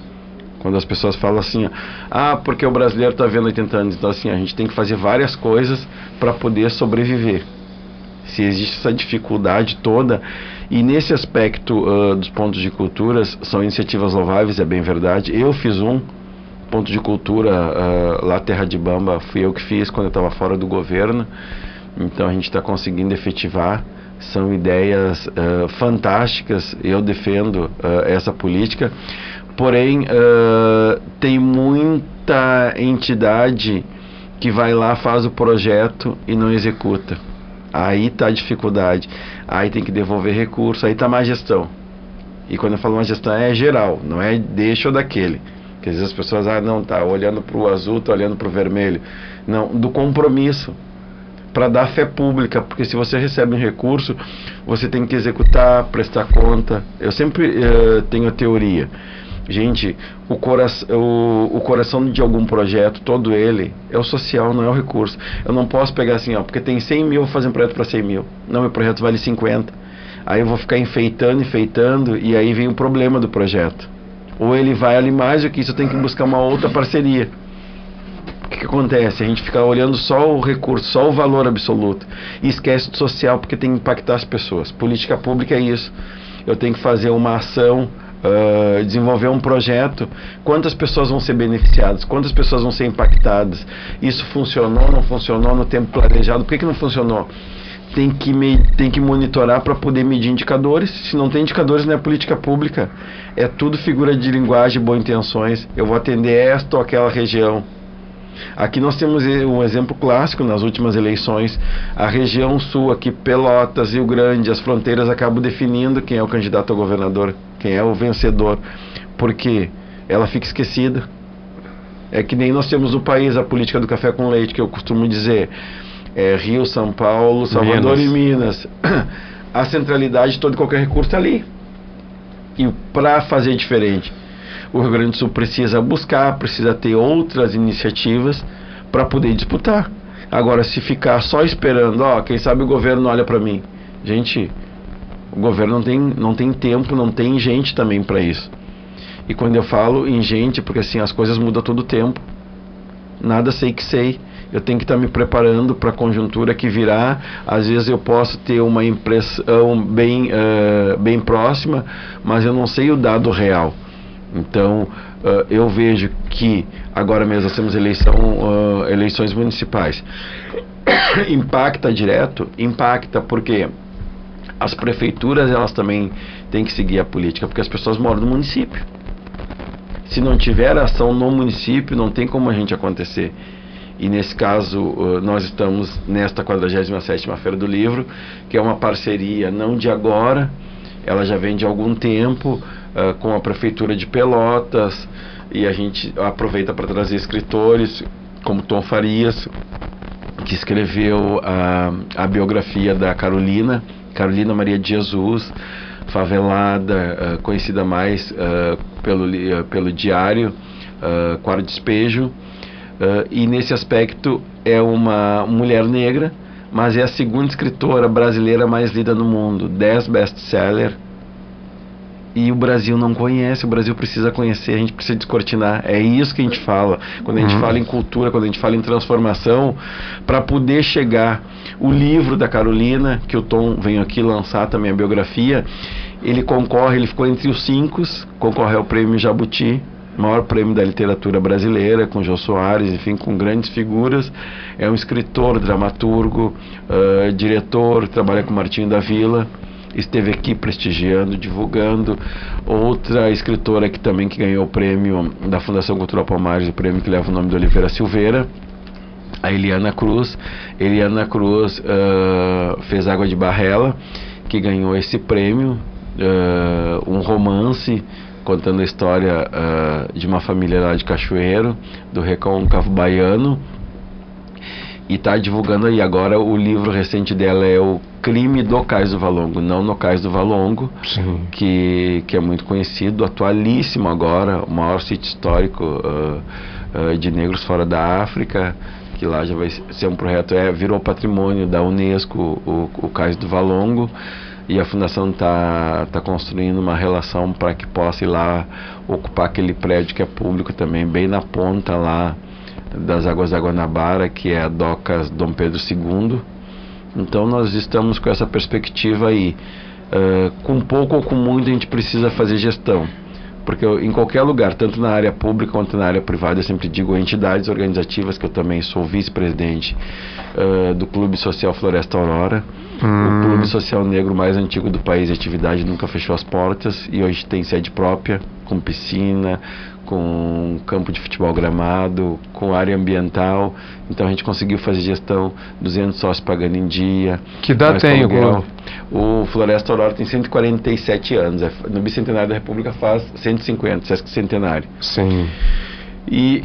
Quando as pessoas falam assim, ah, porque o brasileiro está vendo 80 anos, então assim, a gente tem que fazer várias coisas para poder sobreviver. Se existe essa dificuldade toda, e nesse aspecto uh, dos pontos de culturas, são iniciativas louváveis, é bem verdade. Eu fiz um, ponto de cultura uh, lá Terra de Bamba fui eu que fiz quando eu estava fora do governo. Então a gente está conseguindo efetivar. São ideias uh, fantásticas. Eu defendo uh, essa política. Porém, tem muita entidade que vai lá, faz o projeto e não executa. Aí está a dificuldade. Aí tem que devolver recurso, aí está má gestão. E quando eu falo má gestão é geral, não é deixa ou daquele. Que às vezes as pessoas, ah, não, tá olhando para o azul, tá olhando para o vermelho. Não, do compromisso para dar fé pública, porque se você recebe um recurso, você tem que executar, prestar conta. Eu sempre uh, tenho teoria. Gente, o, cora o, o, coração de algum projeto, todo ele, é o social, não é o recurso. Eu não posso pegar assim, ó, porque tem 100 mil, vou fazer um projeto para 100 mil. Não, meu projeto vale 50. Aí eu vou ficar enfeitando, enfeitando, e aí vem o problema do projeto ou ele vai ali mais do que isso, tem que buscar uma outra parceria. O que, que, acontece? A gente fica olhando só o recurso, só o valor absoluto e esquece do social porque tem que impactar as pessoas. Política pública é isso. Eu tenho que fazer uma ação, uh, desenvolver um projeto. Quantas pessoas vão ser beneficiadas? Quantas pessoas vão ser impactadas? Isso funcionou, não funcionou no tempo planejado? Por que, que não funcionou? Tem que, me, tem que monitorar para poder medir indicadores. Se não tem indicadores, não é política pública. É tudo figura de linguagem, boas intenções. Eu vou atender esta ou aquela região. Aqui nós temos um exemplo clássico nas últimas eleições. A região sul, aqui Pelotas, Rio Grande, as fronteiras acabam definindo quem é o candidato a governador, quem é o vencedor. Porque ela fica esquecida. É que nem nós temos no país a política do café com leite, que eu costumo dizer. É Rio, São Paulo, Salvador Minas. e Minas. <clears throat> A centralidade de todo e qualquer recurso está ali. E para fazer diferente, o Rio Grande do Sul precisa buscar, precisa ter outras iniciativas para poder disputar. Agora, se ficar só esperando, ó, quem sabe o governo olha para mim. Gente, o governo não tem, não tem tempo, não tem gente também para isso. E quando eu falo em gente, porque assim, as coisas mudam todo o tempo. Nada sei que sei. Eu tenho que estar me preparando para a conjuntura que virá. Às vezes eu posso ter uma impressão bem, eh, bem próxima, mas eu não sei o dado real. Então, eh, eu vejo que agora mesmo nós temos eleição, eh, eleições municipais. <coughs> impacta direto? Impacta porque as prefeituras elas também têm que seguir a política, porque as pessoas moram no município. Se não tiver ação no município, não tem como a gente acontecer. E nesse caso, uh, nós estamos nesta 47ª Feira do Livro, que é uma parceria não de agora, ela já vem de algum tempo uh, com a Prefeitura de Pelotas, e a gente aproveita para trazer escritores como Tom Farias, que escreveu a, a biografia da Carolina, Carolina Maria de Jesus, favelada, uh, conhecida mais uh, pelo, uh, pelo diário uh, Quarto Despejo. Uh, e nesse aspecto é uma mulher negra, mas é a segunda escritora brasileira mais lida no mundo, 10 best-seller. E o Brasil não conhece, o Brasil precisa conhecer, a gente precisa descortinar. É isso que a gente fala. Quando a gente Uhum. fala em cultura, quando a gente fala em transformação, para poder chegar. O livro da Carolina, que o Tom veio aqui lançar também a biografia, ele concorre, ele ficou entre os cinco, concorre ao prêmio Jabuti, maior prêmio da literatura brasileira, com Jô Soares, enfim, com grandes figuras. É um escritor, dramaturgo, ah, diretor, trabalha com Martinho da Vila. Esteve aqui prestigiando, divulgando. Outra escritora que também que ganhou o prêmio da Fundação Cultural Palmares, o prêmio que leva o nome de Oliveira Silveira a Eliana Cruz. Eliana Cruz ah, fez Água de Barrela, que ganhou esse prêmio, ah, um romance contando a história ah, de uma família lá de Cachoeiro, do Recôncavo Baiano. E está divulgando aí agora o livro recente dela é o Crime do Cais do Valongo, não no Cais do Valongo Sim. que, que é muito conhecido, atualíssimo agora, o maior sítio histórico ah, ah, de negros fora da África, que lá já vai ser um projeto, é, virou patrimônio da Unesco, o, o Cais do Valongo, e a fundação está tá construindo uma relação para que possa ir lá ocupar aquele prédio que é público também, bem na ponta lá das Águas da Guanabara, que é a Docas Dom Pedro II. Então nós estamos com essa perspectiva aí. Uh, com pouco ou com muito a gente precisa fazer gestão. Porque eu, em qualquer lugar, tanto na área pública quanto na área privada, eu sempre digo entidades organizativas, que eu também sou vice-presidente uh, do Clube Social Floresta Aurora. Hum. O Clube Social Negro mais antigo do país, a atividade nunca fechou as portas e hoje tem sede própria, com piscina, com campo de futebol gramado, com área ambiental. Então a gente conseguiu fazer gestão, 200 sócios pagando em dia. Que mais tem o clube? O Floresta Aurora tem 147 anos. é- No Bicentenário da República faz 150, Sesc Centenário. Sim. E,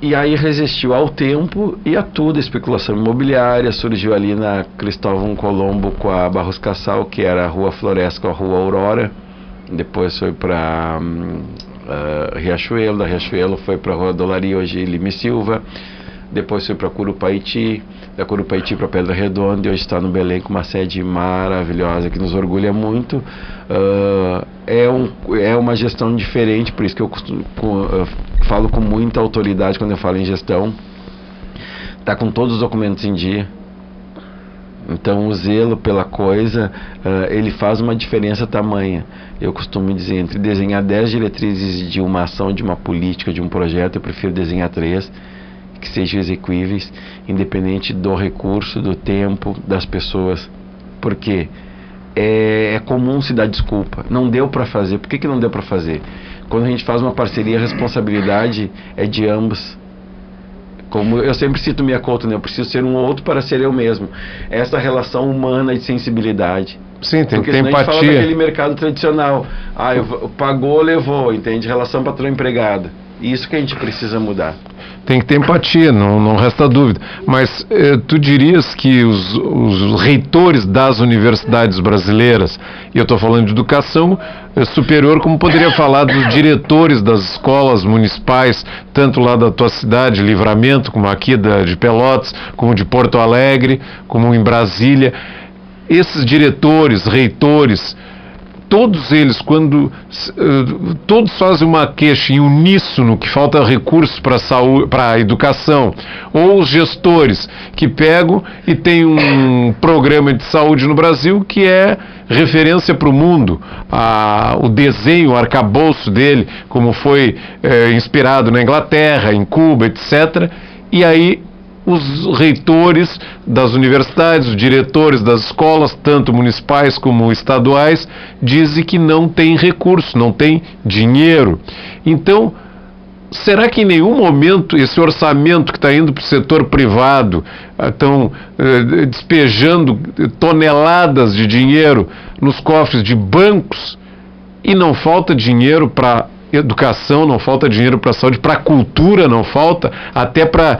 e aí resistiu ao tempo e a tudo, especulação imobiliária. Surgiu ali na Cristóvão Colombo com a Barros Cassal, que era a Rua Floresta com a Rua Aurora. Depois foi para Riachuelo, da Riachuelo foi para a Rua Dolaria, hoje Lime Silva. Depois foi para Curupaiti, da Curupaiti para Pedra Redonda e hoje está no Belém com uma sede maravilhosa que nos orgulha muito. Ah, é, um, é uma gestão diferente, por isso que eu costumo, com, ah, falo com muita autoridade quando eu falo em gestão. Está com todos os documentos em dia. Então o zelo pela coisa, ah, ele faz uma diferença tamanha. Eu costumo dizer, entre desenhar 10 diretrizes de uma ação, de uma política, de um projeto, eu prefiro desenhar três que sejam execuíveis, independente do recurso, do tempo, das pessoas. Porque é, é comum se dar desculpa. Não deu para fazer. Por que, que não deu para fazer? Quando a gente faz uma parceria, a responsabilidade é de ambos. Como eu sempre cito minha conta, né? Eu preciso ser um outro para ser eu mesmo. Essa relação humana de sensibilidade. Sim, tem que Porque ter senão a gente fala daquele empatia. mercado tradicional. Ah, eu, pagou, levou, entende? Relação patrão-empregado. Isso que a gente precisa mudar. Tem que ter empatia, não, não resta dúvida. Mas eh, tu dirias que os, os, reitores das universidades brasileiras, e eu estou falando de educação eh, superior, como poderia falar dos diretores das escolas municipais, tanto lá da tua cidade, Livramento, como aqui da, de Pelotas, como de Porto Alegre, como em Brasília. Esses diretores, reitores, todos eles, quando uh, todos fazem uma queixa em uníssono que falta recursos para saúde, para a educação, ou os gestores que pegam e tem um programa de saúde no Brasil que é referência para o mundo, a, o desenho, o arcabouço dele, como foi eh, inspirado na Inglaterra, em Cuba, etc. E aí os reitores das universidades, os diretores das escolas, tanto municipais como estaduais, dizem que não tem recurso, não tem dinheiro. Então, será que em nenhum momento esse orçamento que está indo para o setor privado, estão eh, despejando toneladas de dinheiro nos cofres de bancos e não falta dinheiro para educação, não falta dinheiro para saúde, para cultura não falta, até para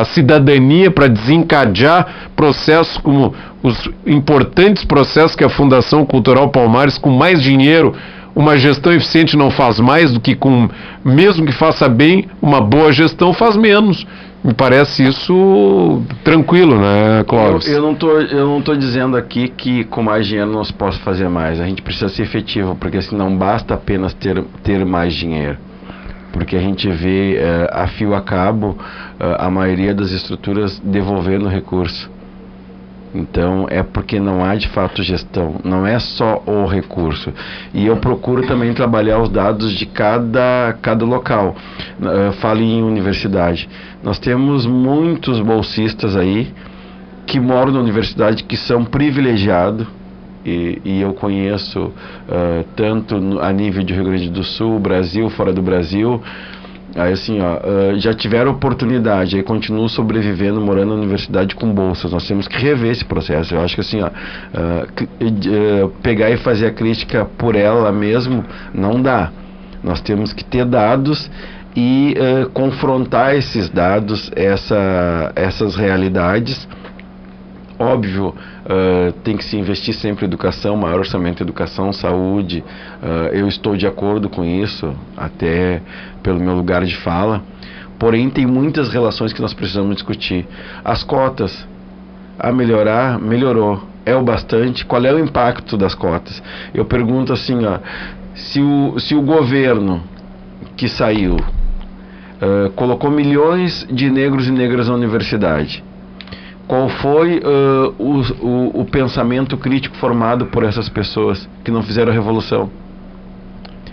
a cidadania, para desencadear processos como os importantes processos que a Fundação Cultural Palmares, com mais dinheiro, uma gestão eficiente não faz mais do que com, mesmo que faça bem, uma boa gestão faz menos. Me parece isso tranquilo, né, Clóvis? Eu, eu, não tô, eu não estou dizendo aqui que com mais dinheiro se possa fazer mais. A gente precisa ser efetivo, porque assim, não basta apenas ter, ter mais dinheiro. Porque a gente vê uh, a fio a cabo uh, a maioria das estruturas devolvendo recurso. Então é porque não há de fato gestão, não é só o recurso. E eu procuro também trabalhar os dados de cada, cada local. Uh, fale em universidade. Nós temos muitos bolsistas aí que moram na universidade que são privilegiados. E, e eu conheço uh, tanto a nível de Rio Grande do Sul, Brasil, fora do Brasil, Aí assim, ó, uh, já tiveram oportunidade, aí continuam sobrevivendo, morando na universidade com bolsas. Nós temos que rever esse processo. Eu acho que assim, ó, uh, uh, pegar e fazer a crítica por ela mesmo não dá. Nós temos que ter dados e confrontar esses dados, essa, essas realidades Óbvio, uh, tem que se investir sempre em educação, maior orçamento em educação, saúde. Uh, eu estou de acordo com isso, até pelo meu lugar de fala. Porém, tem muitas relações que nós precisamos discutir. As cotas, a melhorar, melhorou. É o bastante? Qual é o impacto das cotas? Eu pergunto assim, ó, se o, se o governo que saiu uh, colocou milhões de negros e negras na universidade, qual foi uh, o, o, o, pensamento crítico formado por essas pessoas que não fizeram a revolução.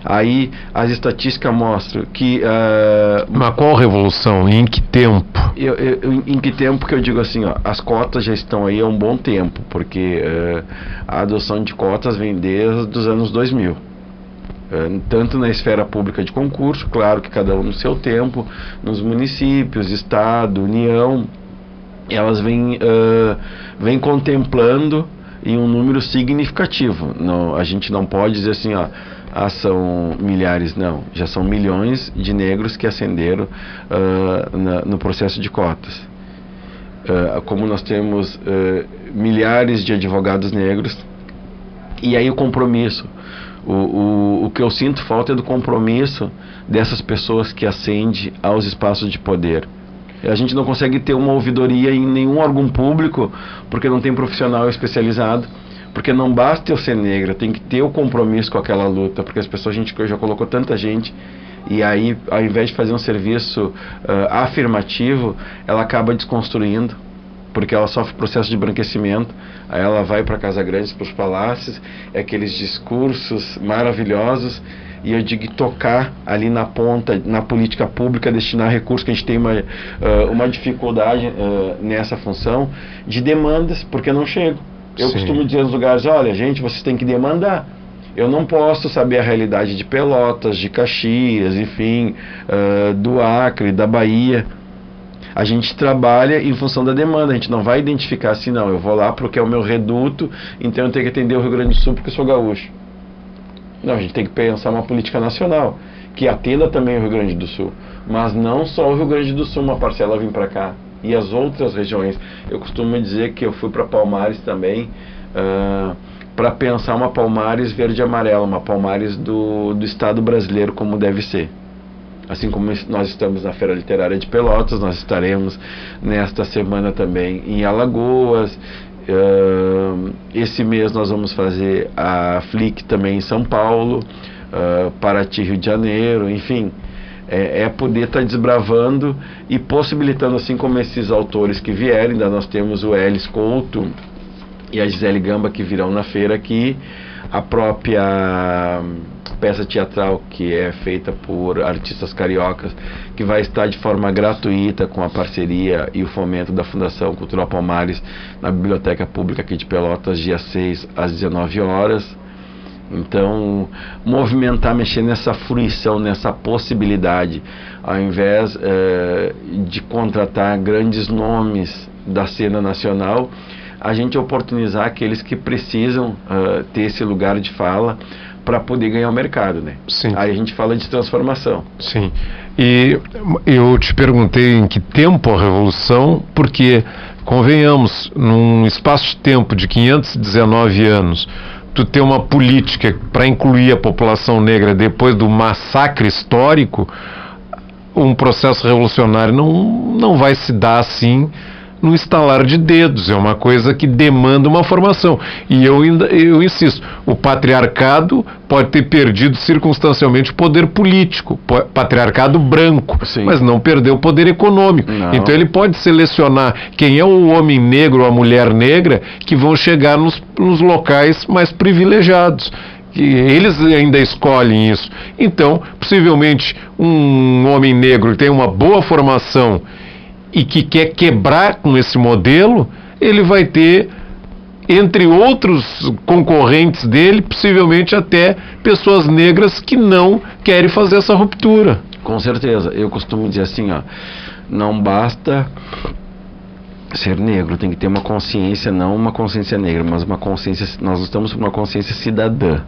Aí as estatísticas mostram que. Uh, Mas qual revolução? E em que tempo? Eu, eu, em que tempo que eu digo assim, ó, as cotas já estão aí há um bom tempo, porque uh, a adoção de cotas vem desde os anos 2000. Uh, tanto na esfera pública de concurso, claro que cada um no seu tempo, nos municípios, Estado, União, elas vêm, uh, vêm contemplando em um número significativo. Não, a gente não pode dizer assim, ó, ah, são milhares, não. Já são milhões de negros que ascenderam uh, na, no processo de cotas. Uh, como nós temos milhares de advogados negros, e aí o compromisso. O, o, o que eu sinto falta é do compromisso dessas pessoas que ascendem aos espaços de poder. A gente não consegue ter uma ouvidoria em nenhum órgão público porque não tem profissional especializado. Porque não basta eu ser negra, tem que ter o compromisso com aquela luta, porque as pessoas, a gente já colocou tanta gente e aí, ao invés de fazer um serviço uh, afirmativo, ela acaba desconstruindo, porque ela sofre processo de branquecimento. Aí ela vai para Casa Grande, para os palácios, é aqueles discursos maravilhosos e eu digo tocar ali na ponta, na política pública, destinar recursos, que a gente tem uma, uh, uma dificuldade uh, nessa função, de demandas, porque não chego. Eu Sim. costumo dizer nos lugares, olha, gente, vocês têm que demandar. Eu não posso saber a realidade de Pelotas, de Caxias, enfim, uh, do Acre, da Bahia. A gente trabalha em função da demanda, a gente não vai identificar assim, não, eu vou lá porque é o meu reduto, então eu tenho que atender o Rio Grande do Sul porque eu sou gaúcho. Não, a gente tem que pensar uma política nacional que atenda também o Rio Grande do Sul. Mas não só o Rio Grande do Sul, uma parcela vem para cá. E as outras regiões. Eu costumo dizer que eu fui para Palmares também uh, para pensar uma Palmares verde e amarela, uma Palmares do, do Estado brasileiro como deve ser. Assim como nós estamos na Feira Literária de Pelotas, nós estaremos nesta semana também em Alagoas. Uh, esse mês nós vamos fazer a Flick também em São Paulo, uh, Paraty, Rio de Janeiro, enfim. É, é poder estar tá desbravando e possibilitando, assim como esses autores que vierem, ainda nós temos o Elis Couto e a Gisele Gamba que virão na feira aqui, a própria peça teatral que é feita por artistas cariocas, que vai estar de forma gratuita com a parceria e o fomento da Fundação Cultural Palmares na Biblioteca Pública aqui de Pelotas, dia 6 às 19 horas. Então, movimentar, mexer nessa fruição, nessa possibilidade, ao invés eh, de contratar grandes nomes da cena nacional, a gente oportunizar aqueles que precisam uh, ter esse lugar de fala para poder ganhar o mercado, né? Sim. Aí a gente fala de transformação. Sim. E eu te perguntei em que tempo a revolução, porque convenhamos, num espaço de tempo de 519 anos, tu ter uma política para incluir a população negra depois do massacre histórico, um processo revolucionário não, não vai se dar assim no estalar de dedos, é uma coisa que demanda uma formação. E eu, eu insisto, o patriarcado pode ter perdido circunstancialmente o poder político, patriarcado branco, Sim. mas não perdeu o poder econômico. Não. Então ele pode selecionar quem é o homem negro ou a mulher negra que vão chegar nos, nos locais mais privilegiados eles ainda escolhem isso. Então, possivelmente, um homem negro que tem uma boa formação e que quer quebrar com esse modelo, ele vai ter, entre outros concorrentes dele, possivelmente até pessoas negras que não querem fazer essa ruptura. Com certeza. Eu costumo dizer assim, ó, não basta ser negro, tem que ter uma consciência, não uma consciência negra, mas uma consciência, nós estamos com uma consciência cidadã.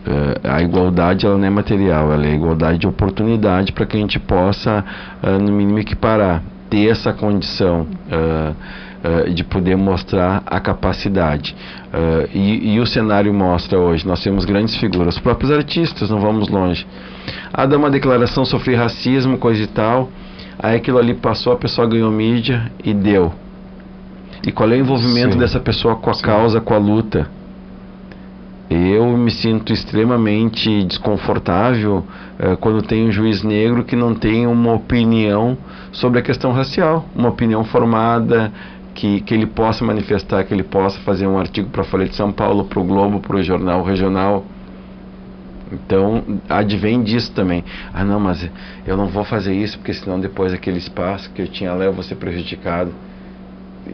Uh, a igualdade ela não é material, ela é igualdade de oportunidade para que a gente possa, uh, no mínimo, equiparar, ter essa condição uh, de poder mostrar a capacidade. E, e, o cenário mostra hoje: nós temos grandes figuras, os próprios artistas, não vamos longe. Ah, dá uma declaração, sofri racismo, coisa e tal, aí aquilo ali passou, a pessoa ganhou mídia e deu. E qual é o envolvimento Sim. dessa pessoa com a Sim. causa, com a luta? Eu me sinto extremamente desconfortável uh, quando tem um juiz negro que não tem uma opinião sobre a questão racial, uma opinião formada, que, que ele possa manifestar, que ele possa fazer um artigo para a Folha de São Paulo, para o Globo, para o Jornal Regional. Então, advém disso também. Ah, não, mas eu não vou fazer isso porque senão depois aquele espaço que eu tinha lá eu vou ser prejudicado.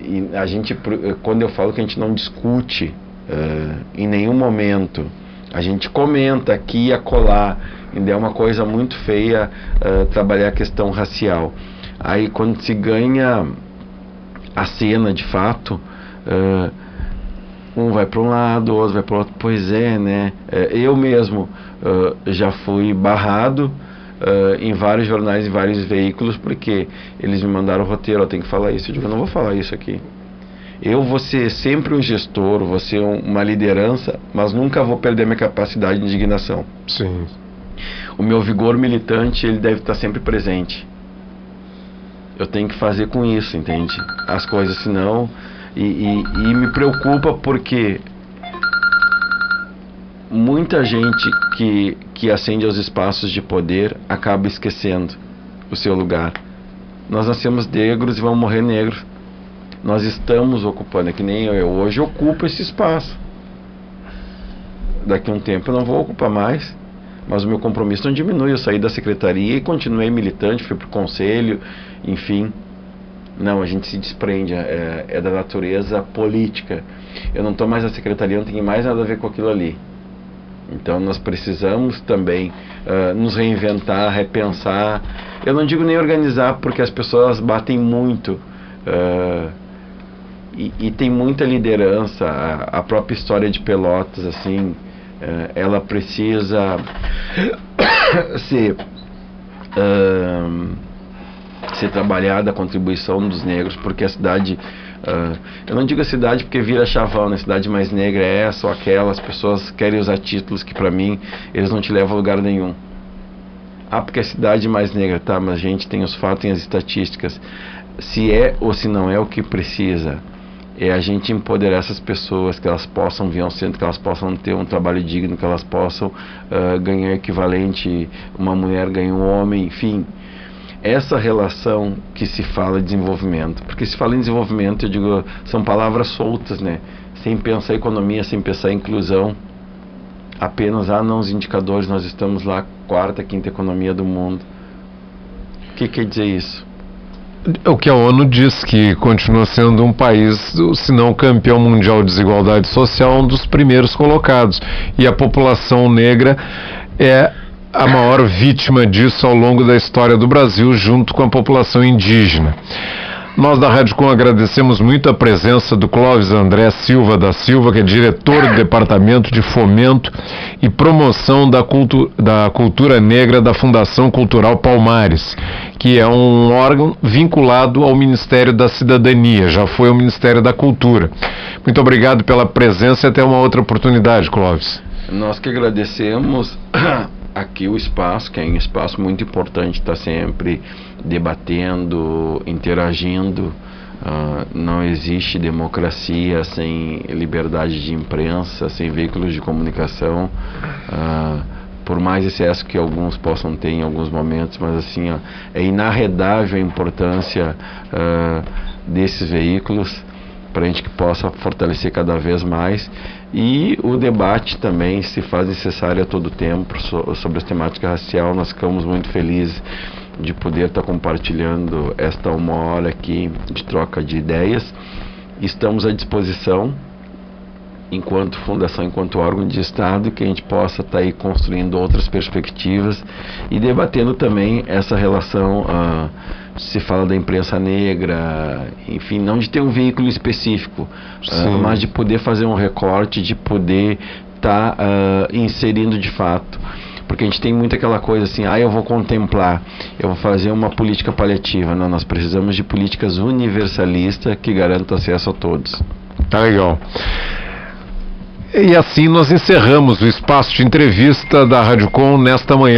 E a gente, quando eu falo que a gente não discute Uh, em nenhum momento. A gente comenta aqui e acolá, ainda é uma coisa muito feia uh, trabalhar a questão racial. Aí quando se ganha a cena de fato, uh, um vai para um lado, o outro vai para o outro. Pois é, né? eu mesmo já fui barrado em vários jornais, em vários veículos, porque eles me mandaram o roteiro, tenho que falar isso. Eu digo, eu não vou falar isso aqui. Eu vou ser sempre um gestor, vou ser uma liderança, mas nunca vou perder minha capacidade de indignação. Sim. O meu vigor militante, ele deve estar sempre presente. Eu tenho que fazer com isso, entende? As coisas, senão... E, e, e me preocupa porque muita gente que, que ascende aos espaços de poder acaba esquecendo o seu lugar. Nós nascemos negros e vamos morrer negros nós estamos ocupando, é que nem eu hoje ocupo esse espaço. Daqui a um tempo eu não vou ocupar mais, mas o meu compromisso não diminui. Eu saí da secretaria e continuei militante, fui para o conselho, enfim. Não, a gente se desprende, é, é da natureza política. Eu não estou mais na secretaria, não tenho mais nada a ver com aquilo ali. Então nós precisamos também uh, nos reinventar, repensar. Eu não digo nem organizar, porque as pessoas batem muito. Uh, e, tem muita liderança, a, a, própria história de Pelotas, assim, é, ela precisa <coughs> ser, ser trabalhada a contribuição dos negros, porque a cidade. Uh, eu não digo a cidade porque vira chavão, né? A cidade mais negra é essa ou aquela, as pessoas querem usar títulos que para mim eles não te levam a lugar nenhum. Ah, porque a cidade mais negra, tá, mas a gente tem os fatos e as estatísticas. Se é ou se não é o que precisa, é a gente empoderar essas pessoas, que elas possam vir ao centro, que elas possam ter um trabalho digno, que elas possam uh, ganhar equivalente, uma mulher ganha um homem, enfim. Essa relação que se fala de desenvolvimento, porque se fala em desenvolvimento, eu digo, são palavras soltas, né? Sem pensar economia, sem pensar inclusão, apenas, ah, não, os indicadores, nós estamos lá, quarta, quinta economia do mundo. O que quer dizer isso? O que a ONU diz que continua sendo um país, se não campeão mundial de desigualdade social, um dos primeiros colocados. E a população negra é a maior vítima disso ao longo da história do Brasil, junto com a população indígena. Nós da Rádio Com agradecemos muito a presença do Clóvis André Silva da Silva, que é diretor do Departamento de Fomento e Promoção da, Cultu da Cultura Negra da Fundação Cultural Palmares, que é um órgão vinculado ao Ministério da Cidadania, já foi o Ministério da Cultura. Muito obrigado pela presença e até uma outra oportunidade, Clóvis. Nós que agradecemos aqui o espaço, que é um espaço muito importante, está sempre debatendo, interagindo. Uh, não existe democracia sem liberdade de imprensa, sem veículos de comunicação. Uh, por mais excesso que alguns possam ter em alguns momentos, mas assim ó, é inarredável a importância uh, desses veículos para a gente que possa fortalecer cada vez mais e o debate também se faz necessário a todo tempo sobre as temáticas racial. Nós ficamos muito felizes de poder estar compartilhando esta uma hora aqui de troca de ideias. Estamos à disposição, enquanto fundação, enquanto órgão de Estado, que a gente possa estar aí construindo outras perspectivas e debatendo também essa relação. Uh, se fala da imprensa negra, enfim, não de ter um veículo específico, uh, mas de poder fazer um recorte, de poder estar tá, uh, inserindo de fato. Porque a gente tem muito aquela coisa assim, ah, eu vou contemplar, eu vou fazer uma política paliativa. Não, nós precisamos de políticas universalistas que garantam acesso a todos. Tá legal. E assim nós encerramos o espaço de entrevista da Rádio Com nesta manhã.